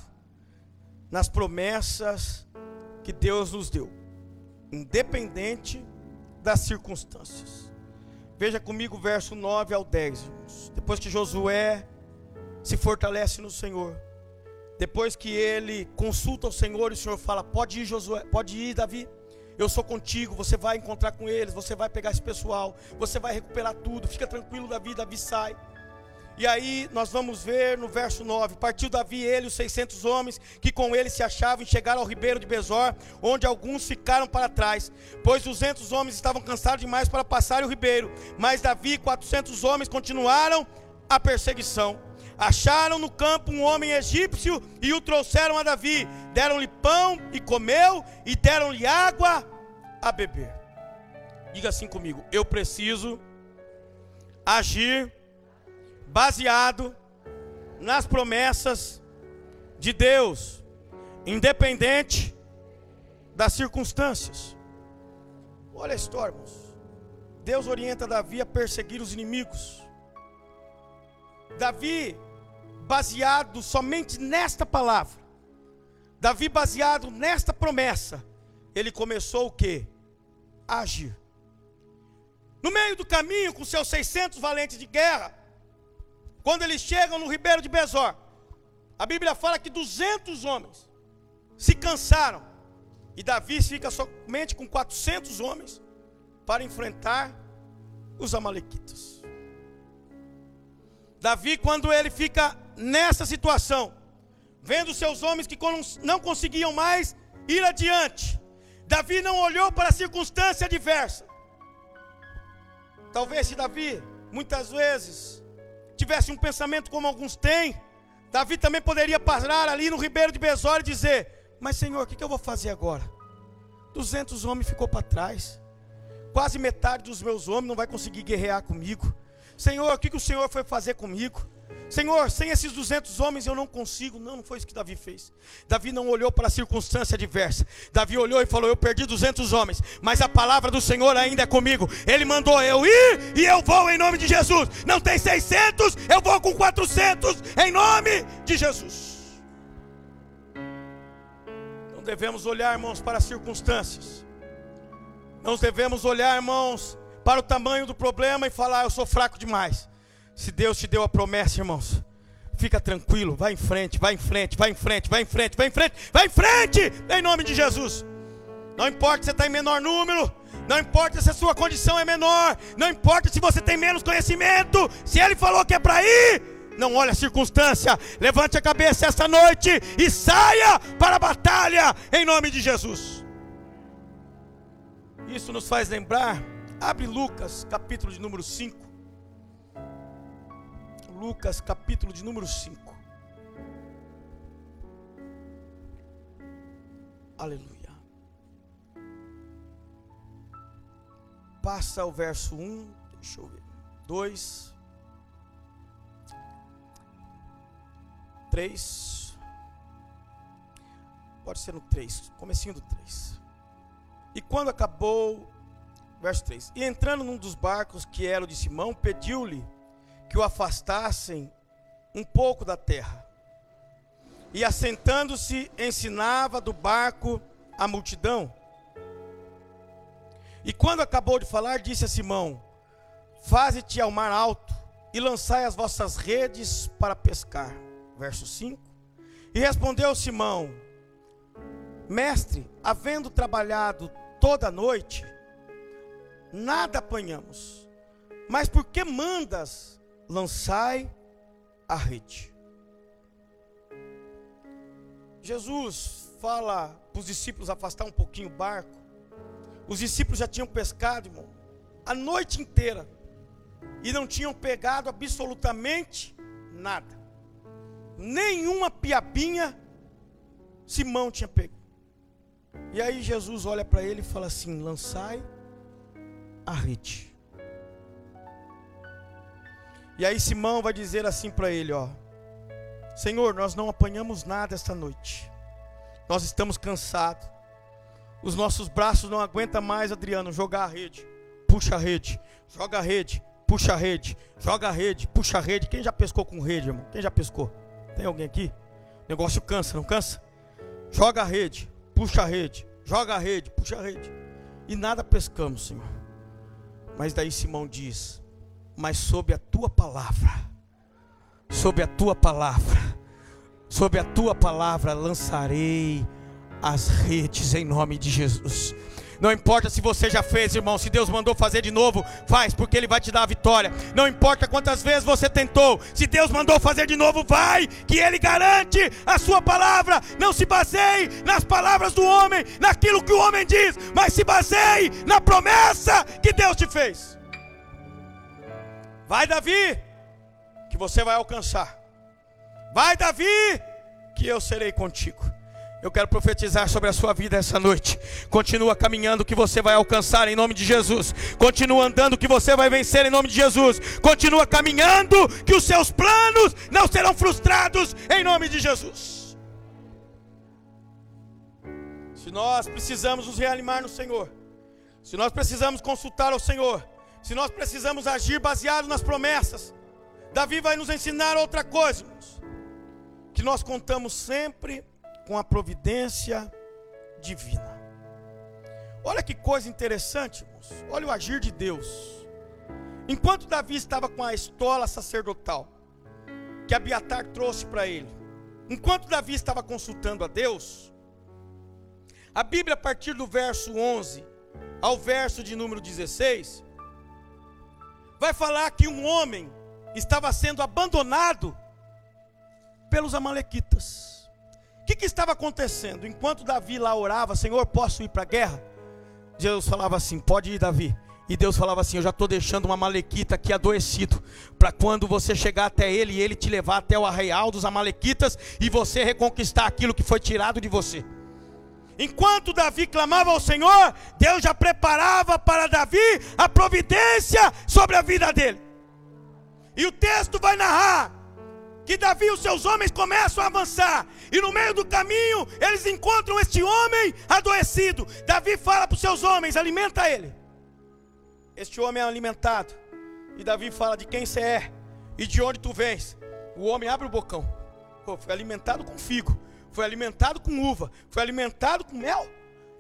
nas promessas que Deus nos deu, independente das circunstâncias. Veja comigo o verso 9 ao 10, irmãos. Depois que Josué se fortalece no Senhor, depois que ele consulta o Senhor, e o Senhor fala: Pode ir, Josué, pode ir, Davi. Eu sou contigo, você vai encontrar com eles, você vai pegar esse pessoal, você vai recuperar tudo, fica tranquilo, Davi, Davi sai. E aí nós vamos ver no verso 9: Partiu Davi, ele, os 600 homens que com ele se achavam, e chegaram ao ribeiro de Bezor, onde alguns ficaram para trás, pois 200 homens estavam cansados demais para passar o ribeiro. Mas Davi e 400 homens continuaram a perseguição. Acharam no campo um homem egípcio e o trouxeram a Davi. Deram-lhe pão e comeu, e deram-lhe água a beber. Diga assim comigo: eu preciso agir baseado nas promessas de Deus, independente das circunstâncias. Olha a história, irmãos. Deus orienta Davi a perseguir os inimigos. Davi baseado somente nesta palavra, Davi baseado nesta promessa, ele começou o que? Agir. No meio do caminho, com seus 600 valentes de guerra, quando eles chegam no ribeiro de Bezor, a Bíblia fala que 200 homens se cansaram, e Davi fica somente com 400 homens para enfrentar os Amalequitas. Davi, quando ele fica nessa situação, vendo seus homens que não conseguiam mais ir adiante, Davi não olhou para a circunstância adversa, Talvez se Davi, muitas vezes, tivesse um pensamento como alguns têm, Davi também poderia parar ali no ribeiro de Besor e dizer: Mas Senhor, o que, eu vou fazer agora? 200 homens ficou para trás, quase metade dos meus homens não vai conseguir guerrear comigo. Senhor, o que o Senhor foi fazer comigo? Senhor, sem esses 200 homens eu não consigo. Não, não foi isso que Davi fez. Davi não olhou para a circunstância adversa. Davi olhou e falou: Eu perdi 200 homens, mas a palavra do Senhor ainda é comigo. Ele mandou eu ir e eu vou em nome de Jesus. Não tem 600, eu vou com 400 em nome de Jesus. Não devemos olhar, irmãos, para as circunstâncias. Não devemos olhar, irmãos, para o tamanho do problema e falar: Eu sou fraco demais. Se Deus te deu a promessa, irmãos, fica tranquilo, vai em frente, vai em frente, vai em frente, vai em frente, vai em frente, vai em frente, em nome de Jesus. Não importa se você está em menor número, não importa se a sua condição é menor, não importa se você tem menos conhecimento, se Ele falou que é para ir, não olhe a circunstância, levante a cabeça esta noite e saia para a batalha em nome de Jesus. Isso nos faz lembrar, abre Lucas, capítulo de número 5. Lucas, capítulo de número 5. Aleluia. Passa o verso 1, deixa eu ver. 2, 3. Pode ser no 3, comecinho do 3. E quando acabou, verso 3. E entrando num dos barcos que era o de Simão, pediu-lhe que o afastassem um pouco da terra. E assentando-se, ensinava do barco a multidão. E quando acabou de falar, disse a Simão: Faze-te ao mar alto e lançai as vossas redes para pescar. Verso 5. E respondeu Simão: Mestre, havendo trabalhado toda a noite, nada apanhamos. Mas por que mandas lançai a rede. Jesus fala para os discípulos afastar um pouquinho o barco. Os discípulos já tinham pescado, irmão, a noite inteira. E não tinham pegado absolutamente nada. Nenhuma piabinha Simão tinha pego. E aí Jesus olha para ele e fala assim: lançai a rede. E aí Simão vai dizer assim para ele, ó: Senhor, nós não apanhamos nada esta noite. Nós estamos cansados. Os nossos braços não aguentam mais, Adriano, jogar a rede. Puxa a rede, joga a rede, puxa a rede, joga a rede, puxa a rede. Quem já pescou com rede, irmão? Quem já pescou? Tem alguém aqui? O negócio cansa, não cansa? Joga a rede, puxa a rede, joga a rede, puxa a rede. E nada pescamos, Senhor. Mas daí Simão diz: mas sob a tua palavra, sob a tua palavra, sob a tua palavra lançarei as redes em nome de Jesus. Não importa se você já fez, irmão, se Deus mandou fazer de novo, faz, porque Ele vai te dar a vitória. Não importa quantas vezes você tentou, se Deus mandou fazer de novo, vai, que Ele garante a sua palavra. Não se baseie nas palavras do homem, naquilo que o homem diz, mas se baseie na promessa que Deus te fez. Vai, Davi, que você vai alcançar. Vai, Davi, que eu serei contigo. Eu quero profetizar sobre a sua vida essa noite. Continua caminhando que você vai alcançar em nome de Jesus. Continua andando que você vai vencer em nome de Jesus. Continua caminhando que os seus planos não serão frustrados em nome de Jesus. Se nós precisamos nos reanimar no Senhor, se nós precisamos consultar ao Senhor, se nós precisamos agir baseado nas promessas, Davi vai nos ensinar outra coisa, irmãos, que nós contamos sempre com a providência divina. Olha que coisa interessante, irmãos. Olha o agir de Deus. Enquanto Davi estava com a estola sacerdotal, que Abiatar trouxe para ele, enquanto Davi estava consultando a Deus, a Bíblia, a partir do verso 11 ao verso de número 16, vai falar que um homem estava sendo abandonado pelos amalequitas. O que, que estava acontecendo? Enquanto Davi lá orava, Senhor, posso ir para a guerra? Jesus falava assim: Pode ir, Davi. E Deus falava assim: Eu já estou deixando uma Amalequita aqui adoecido, para quando você chegar até ele ele te levar até o arraial dos Amalequitas e você reconquistar aquilo que foi tirado de você. Enquanto Davi clamava ao Senhor, Deus já preparava para Davi a providência sobre a vida dele. E o texto vai narrar que Davi e os seus homens começam a avançar, e no meio do caminho eles encontram este homem adoecido. Davi fala para os seus homens: alimenta ele. Este homem é alimentado. E Davi fala de quem você é e de onde tu vens. O homem abre o bocão. Pô, foi alimentado com figo, foi alimentado com uva, foi alimentado com mel.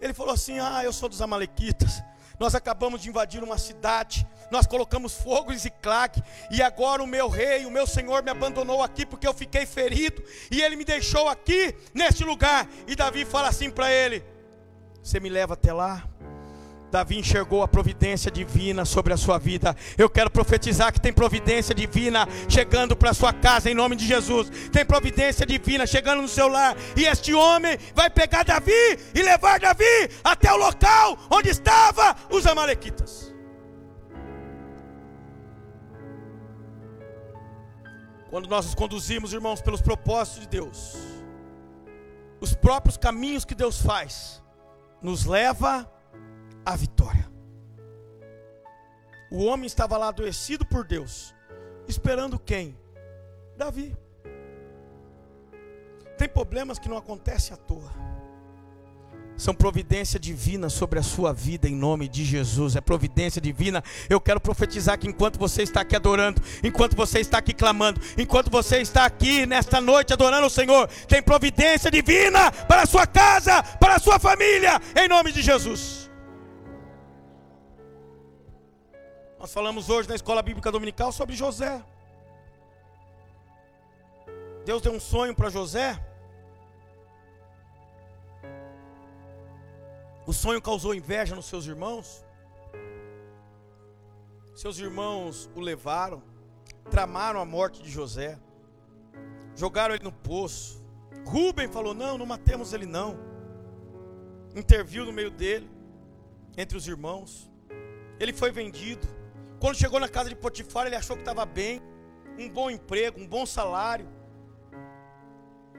Ele falou assim: Ah, eu sou dos Amalequitas. Nós acabamos de invadir uma cidade, nós colocamos fogo em Ziclac, e agora o meu rei, o meu senhor me abandonou aqui porque eu fiquei ferido, e ele me deixou aqui neste lugar. E Davi fala assim para ele: Você me leva até lá? Davi enxergou a providência divina sobre a sua vida. Eu quero profetizar que tem providência divina chegando para sua casa em nome de Jesus. Tem providência divina chegando no seu lar. E este homem vai pegar Davi e levar Davi até o local onde estavam os amalequitas. Quando nós nos conduzimos, irmãos, pelos propósitos de Deus, os próprios caminhos que Deus faz nos leva a a vitória. O homem estava lá adoecido por Deus, esperando quem? Davi. Tem problemas que não acontecem à toa são providência divina sobre a sua vida em nome de Jesus. É providência divina. Eu quero profetizar que enquanto você está aqui adorando, enquanto você está aqui clamando, enquanto você está aqui nesta noite adorando o Senhor, tem providência divina para a sua casa, para a sua família, em nome de Jesus. Nós falamos hoje na escola bíblica dominical sobre José. Deus deu um sonho para José. O sonho causou inveja nos seus irmãos. Seus irmãos o levaram, tramaram a morte de José, jogaram ele no poço. Rubem falou: Não, não matemos ele, não. Interviu no meio dele, entre os irmãos. Ele foi vendido. Quando chegou na casa de Potifar, ele achou que estava bem, um bom emprego, um bom salário.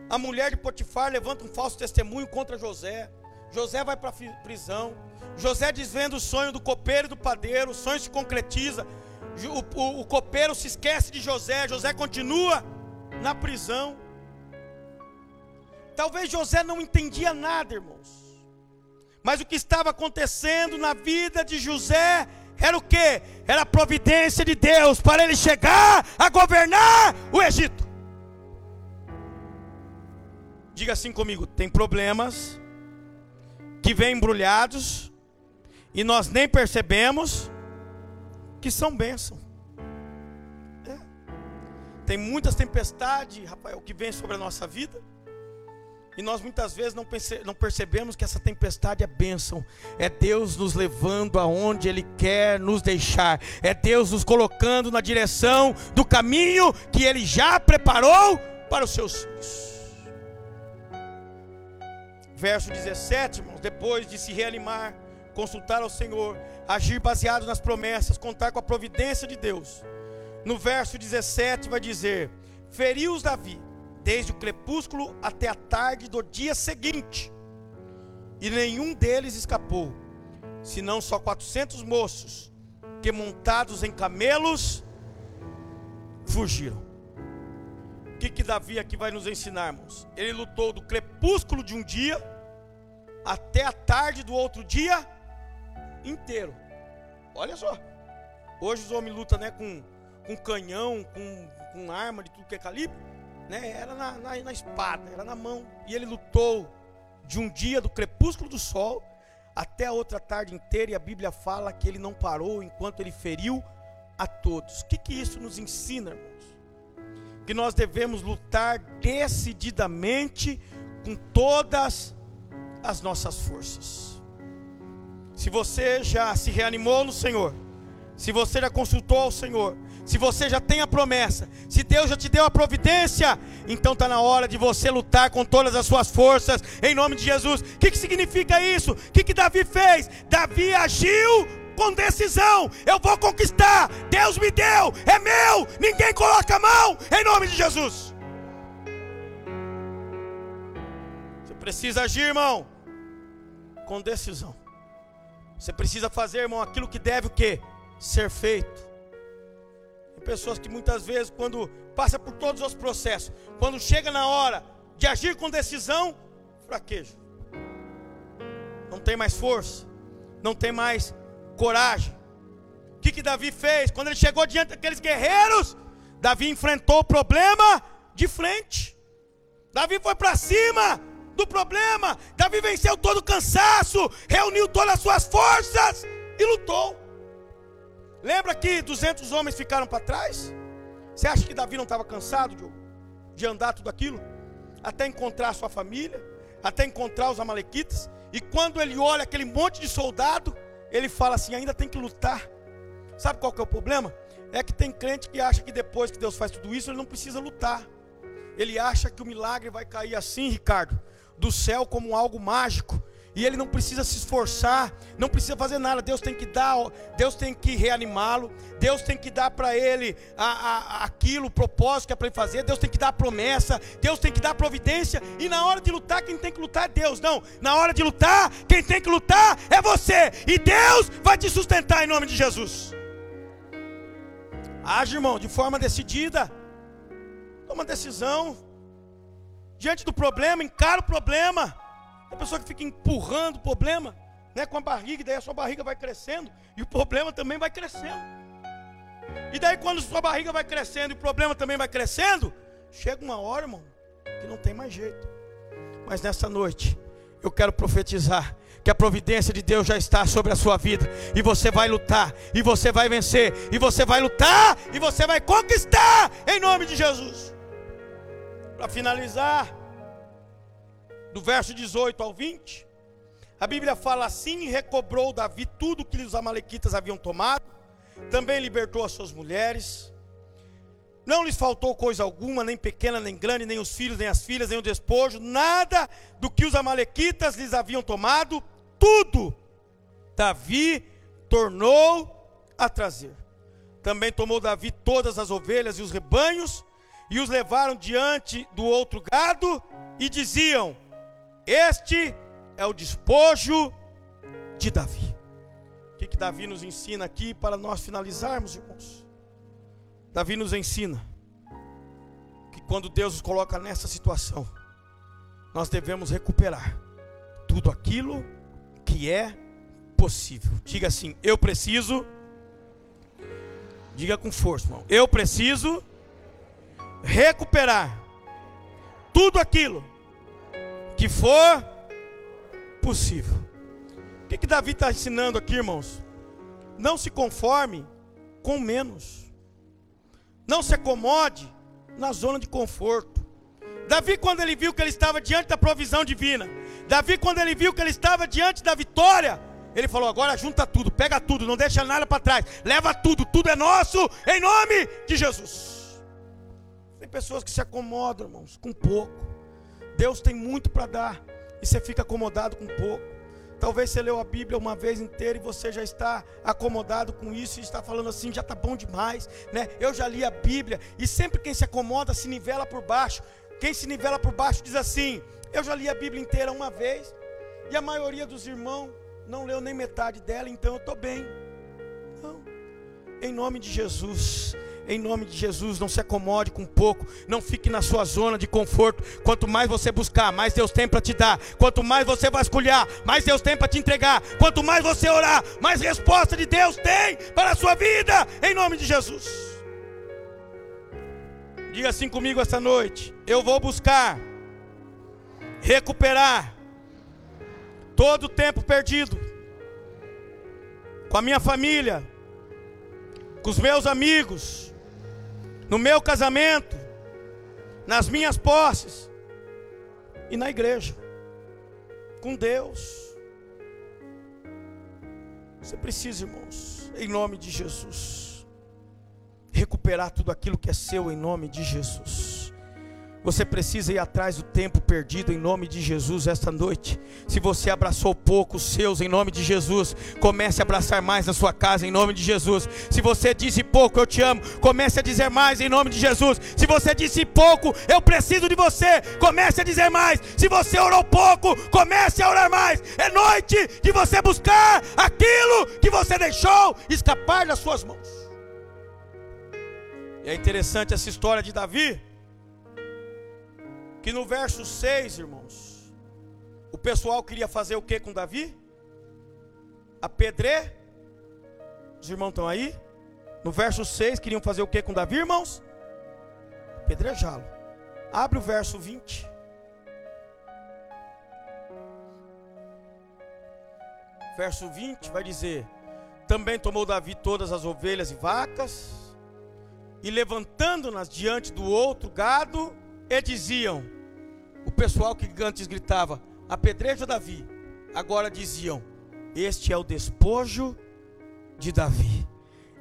A mulher de Potifar levanta um falso testemunho contra José. José vai para a prisão. José desvenda o sonho do copeiro e do padeiro. O sonho se concretiza. O, o, o copeiro se esquece de José. José continua na prisão. Talvez José não entendia nada, irmãos. Mas o que estava acontecendo na vida de José era o que? Era a providência de Deus para ele chegar a governar o Egito. Diga assim comigo: tem problemas que vêm embrulhados e nós nem percebemos que são bênção. É. Tem muitas tempestades, Rafael, que vêm sobre a nossa vida e nós muitas vezes não, não percebemos que essa tempestade é bênção. É Deus nos levando aonde Ele quer nos deixar. É Deus nos colocando na direção do caminho que Ele já preparou para os seus filhos. Verso 17, irmãos, depois de se reanimar, consultar ao Senhor, agir baseado nas promessas, contar com a providência de Deus. No verso 17 vai dizer: Feriu-os Davi desde o crepúsculo até a tarde do dia seguinte. E nenhum deles escapou, senão só 400 moços, que montados em camelos fugiram. O que, que Davi aqui vai nos ensinar, irmãos? Ele lutou do crepúsculo de um dia até a tarde do outro dia inteiro. Olha só. Hoje os homens lutam né, com, com canhão, com, com arma de tudo que é calibre né? Era na, na, na espada, era na mão. E ele lutou de um dia do crepúsculo do sol até a outra tarde inteira, e a Bíblia fala que ele não parou enquanto ele feriu a todos. O que, que isso nos ensina, irmãos? Que nós devemos lutar decididamente com todas as nossas forças. Se você já se reanimou no Senhor, se você já consultou ao Senhor, se você já tem a promessa, se Deus já te deu a providência, então está na hora de você lutar com todas as suas forças, em nome de Jesus. O que, que significa isso? O que, que Davi fez? Davi agiu com decisão. Eu vou conquistar. Deus me deu, é meu. Ninguém coloca a mão em nome de Jesus. Você precisa agir, irmão, com decisão. Você precisa fazer, irmão, aquilo que deve o quê? Ser feito. Pessoas que muitas vezes, quando passa por todos os processos, quando chega na hora de agir com decisão, fraqueja. Não tem mais força, não tem mais coragem. O que, que Davi fez? Quando ele chegou diante daqueles guerreiros, Davi enfrentou o problema de frente. Davi foi para cima do problema. Davi venceu todo o cansaço, reuniu todas as suas forças e lutou. Lembra que 200 homens ficaram para trás? Você acha que Davi não estava cansado de, de andar tudo aquilo? Até encontrar sua família, até encontrar os amalequitas. E quando ele olha aquele monte de soldado, ele fala assim: ainda tem que lutar. Sabe qual que é o problema? É que tem crente que acha que depois que Deus faz tudo isso, ele não precisa lutar. Ele acha que o milagre vai cair assim, Ricardo, do céu como algo mágico. E ele não precisa se esforçar, não precisa fazer nada. Deus tem que dar, Deus tem que reanimá-lo, Deus tem que dar para ele a, a, aquilo, o propósito que é para ele fazer. Deus tem que dar a promessa, Deus tem que dar a providência. E na hora de lutar, quem tem que lutar é Deus. Não, na hora de lutar, quem tem que lutar é você. E Deus vai te sustentar em nome de Jesus. Age, irmão, de forma decidida. Toma decisão. Diante do problema, encara o problema. A pessoa que fica empurrando o problema, né, com a barriga, e daí a sua barriga vai crescendo e o problema também vai crescendo. E daí quando sua barriga vai crescendo e o problema também vai crescendo, chega uma hora, irmão, que não tem mais jeito. Mas nessa noite, eu quero profetizar que a providência de Deus já está sobre a sua vida, e você vai lutar, e você vai vencer, e você vai lutar, e você vai conquistar, em nome de Jesus. Para finalizar, do verso 18 ao 20, a Bíblia fala assim: recobrou Davi tudo que os amalequitas haviam tomado, também libertou as suas mulheres, não lhes faltou coisa alguma, nem pequena, nem grande, nem os filhos, nem as filhas, nem o despojo, nada do que os amalequitas lhes haviam tomado, tudo Davi tornou a trazer. Também tomou Davi todas as ovelhas e os rebanhos, e os levaram diante do outro gado, e diziam: este é o despojo de Davi. O que, que Davi nos ensina aqui para nós finalizarmos, irmãos? Davi nos ensina que quando Deus nos coloca nessa situação, nós devemos recuperar tudo aquilo que é possível. Diga assim: eu preciso. Diga com força, irmão. Eu preciso recuperar tudo aquilo que for possível. O que, que Davi está ensinando aqui, irmãos? Não se conforme com menos. Não se acomode na zona de conforto. Davi, quando ele viu que ele estava diante da provisão divina, Davi, quando ele viu que ele estava diante da vitória, ele falou: agora junta tudo, pega tudo, não deixa nada para trás, leva tudo, tudo é nosso, em nome de Jesus. Tem pessoas que se acomodam, irmãos, com pouco. Deus tem muito para dar e você fica acomodado com pouco. Talvez você leu a Bíblia uma vez inteira e você já está acomodado com isso e está falando assim, já está bom demais, né? Eu já li a Bíblia e sempre quem se acomoda se nivela por baixo. Quem se nivela por baixo diz assim: Eu já li a Bíblia inteira uma vez e a maioria dos irmãos não leu nem metade dela, então eu estou bem. Não. Em nome de Jesus, em nome de Jesus, não se acomode com pouco, não fique na sua zona de conforto. Quanto mais você buscar, mais Deus tem para te dar. Quanto mais você vasculhar, mais Deus tem para te entregar. Quanto mais você orar, mais resposta de Deus tem para a sua vida, em nome de Jesus. Diga assim comigo esta noite: eu vou buscar recuperar todo o tempo perdido com a minha família, com os meus amigos, no meu casamento, nas minhas posses e na igreja, com Deus. Você precisa, irmãos, em nome de Jesus, recuperar tudo aquilo que é seu em nome de Jesus. Você precisa ir atrás do tempo perdido em nome de Jesus esta noite. Se você abraçou pouco os seus em nome de Jesus, comece a abraçar mais na sua casa em nome de Jesus. Se você disse pouco, eu te amo, comece a dizer mais em nome de Jesus. Se você disse pouco, eu preciso de você, comece a dizer mais. Se você orou pouco, comece a orar mais. É noite de você buscar aquilo que você deixou escapar das suas mãos. E é interessante essa história de Davi que no verso 6, irmãos, o pessoal queria fazer o que com Davi? Apedre? Os irmãos estão aí? No verso 6, queriam fazer o que com Davi, irmãos? Apedrejá-lo. Abre o verso 20. Verso 20 vai dizer: Também tomou Davi todas as ovelhas e vacas, e levantando-nas diante do outro gado, e diziam: o pessoal que antes gritava, apedreja Davi, agora diziam: Este é o despojo de Davi.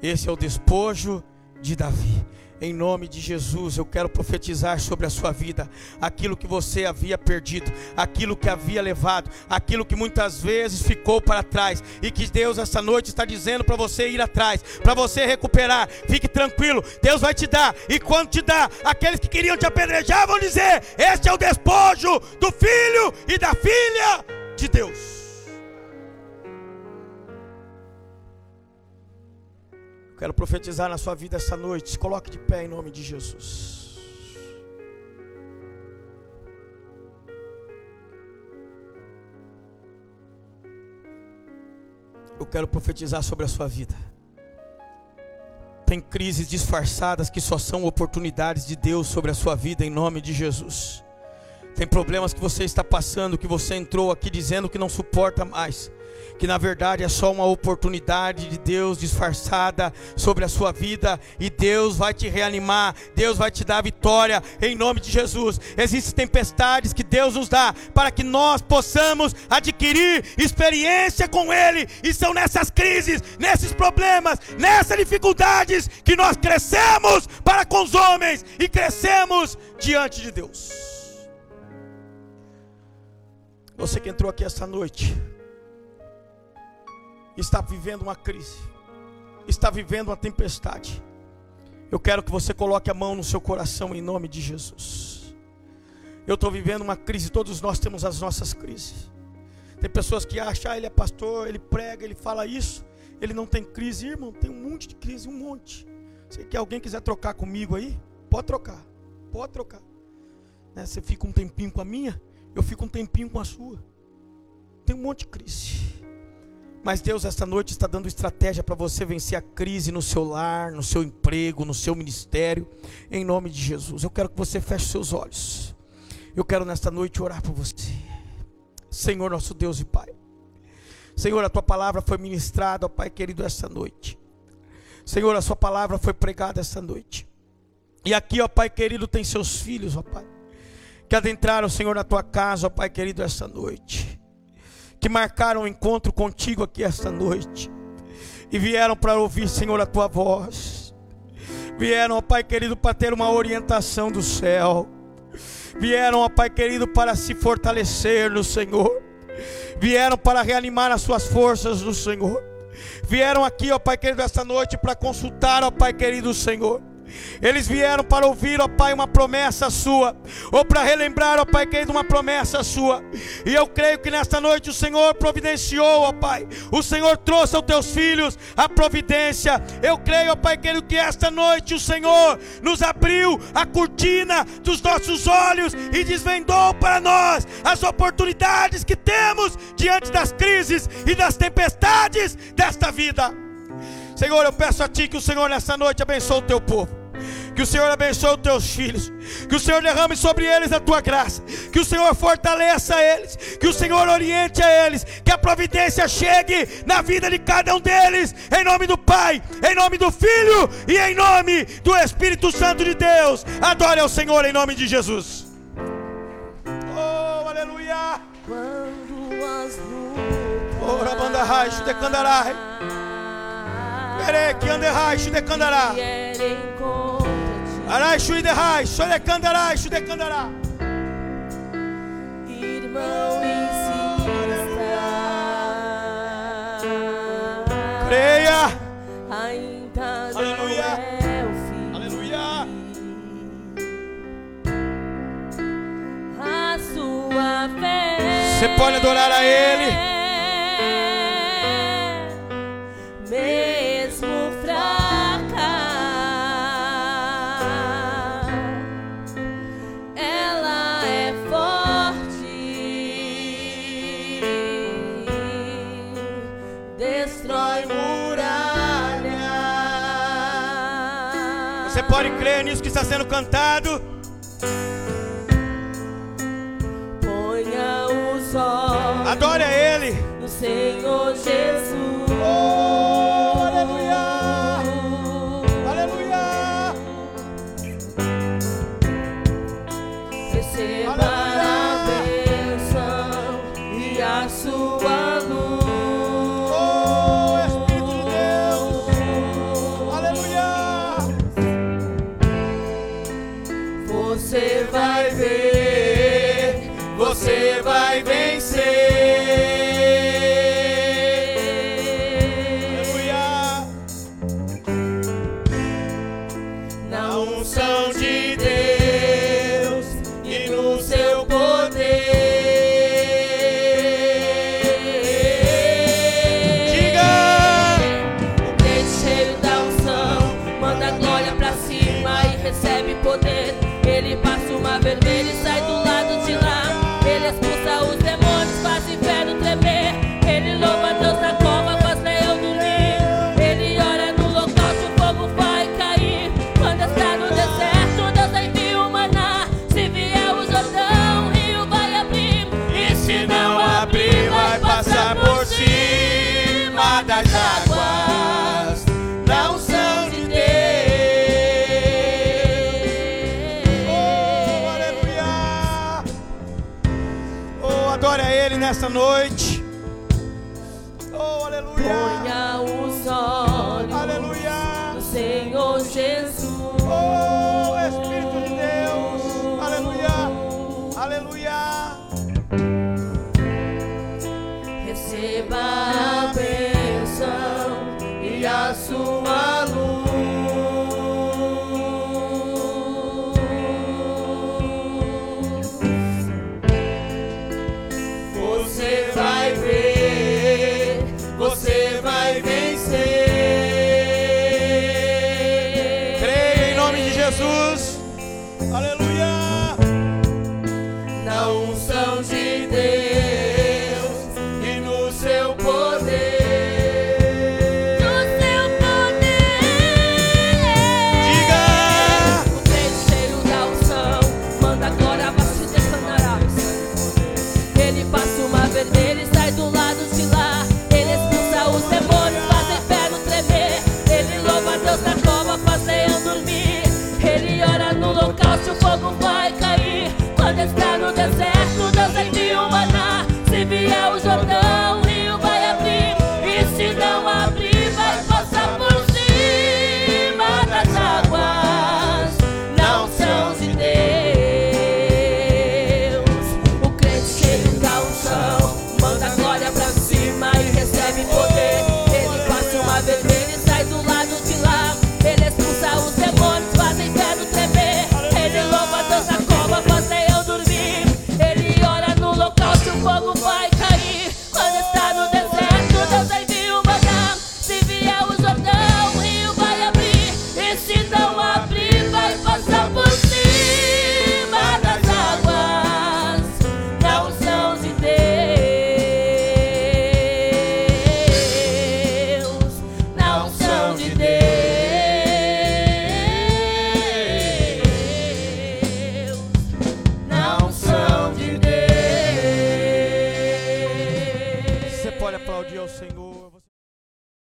Esse é o despojo de Davi. Em nome de Jesus, eu quero profetizar sobre a sua vida aquilo que você havia perdido, aquilo que havia levado, aquilo que muitas vezes ficou para trás e que Deus essa noite está dizendo para você ir atrás, para você recuperar. Fique tranquilo, Deus vai te dar. E quando te dá, aqueles que queriam te apedrejar vão dizer: Este é o despojo do filho e da filha de Deus. Quero profetizar na sua vida essa noite. Coloque de pé em nome de Jesus. Eu quero profetizar sobre a sua vida. Tem crises disfarçadas que só são oportunidades de Deus sobre a sua vida em nome de Jesus. Tem problemas que você está passando, que você entrou aqui dizendo que não suporta mais que na verdade é só uma oportunidade de Deus disfarçada sobre a sua vida e Deus vai te reanimar, Deus vai te dar vitória em nome de Jesus. Existem tempestades que Deus nos dá para que nós possamos adquirir experiência com Ele, e são nessas crises, nesses problemas, nessas dificuldades que nós crescemos para com os homens e crescemos diante de Deus. Você que entrou aqui esta noite, está vivendo uma crise, está vivendo uma tempestade, eu quero que você coloque a mão no seu coração em nome de Jesus. Eu estou vivendo uma crise, todos nós temos as nossas crises. Tem pessoas que acham, ah, ele é pastor, ele prega, ele fala isso, ele não tem crise, irmão, tem um monte de crise, um monte. Se alguém quiser trocar comigo aí, pode trocar, pode trocar. Né? Você fica um tempinho com a minha, eu fico um tempinho com a sua. Tem um monte de crise. Mas Deus, esta noite, está dando estratégia para você vencer a crise no seu lar, no seu emprego, no seu ministério, em nome de Jesus. Eu quero que você feche seus olhos. Eu quero nesta noite orar por você. Senhor, nosso Deus e Pai. Senhor, a tua palavra foi ministrada, ó Pai querido, esta noite. Senhor, a sua palavra foi pregada esta noite. E aqui, ó Pai querido, tem seus filhos, ó Pai, que adentraram, Senhor, na tua casa, ó Pai querido, esta noite que marcaram o um encontro contigo aqui esta noite e vieram para ouvir, Senhor, a tua voz. Vieram, ó Pai querido, para ter uma orientação do céu. Vieram, ó Pai querido, para se fortalecer no Senhor. Vieram para reanimar as suas forças no Senhor. Vieram aqui, ó Pai querido, esta noite para consultar, ó Pai querido Senhor eles vieram para ouvir, ó Pai, uma promessa sua, ou para relembrar, ó Pai querido, uma promessa sua. E eu creio que nesta noite o Senhor providenciou, ó Pai. O Senhor trouxe aos teus filhos a providência. Eu creio, ó Pai querido, que esta noite o Senhor nos abriu a cortina dos nossos olhos e desvendou para nós as oportunidades que temos diante das crises e das tempestades desta vida. Senhor, eu peço a Ti que o Senhor nessa noite abençoe o Teu povo. Que o Senhor abençoe os teus filhos. Que o Senhor derrame sobre eles a tua graça. Que o Senhor fortaleça eles. Que o Senhor oriente a eles. Que a providência chegue na vida de cada um deles. Em nome do Pai, em nome do Filho e em nome do Espírito Santo de Deus. Adore ao Senhor em nome de Jesus. Oh, aleluia. Quando as lutas. Oh, Rabanda Raish, Decandarai. Ere que anderai, de candará. Araixo e derrai, solecandará, chudecandará. Irmão ensina. Creia. Ainda Aleluia. É Aleluia. A sua fé. Você pode adorar a Ele. Meu pode crer nisso que está sendo cantado. Ponha os olhos. Adore a Ele. No Senhor Jesus.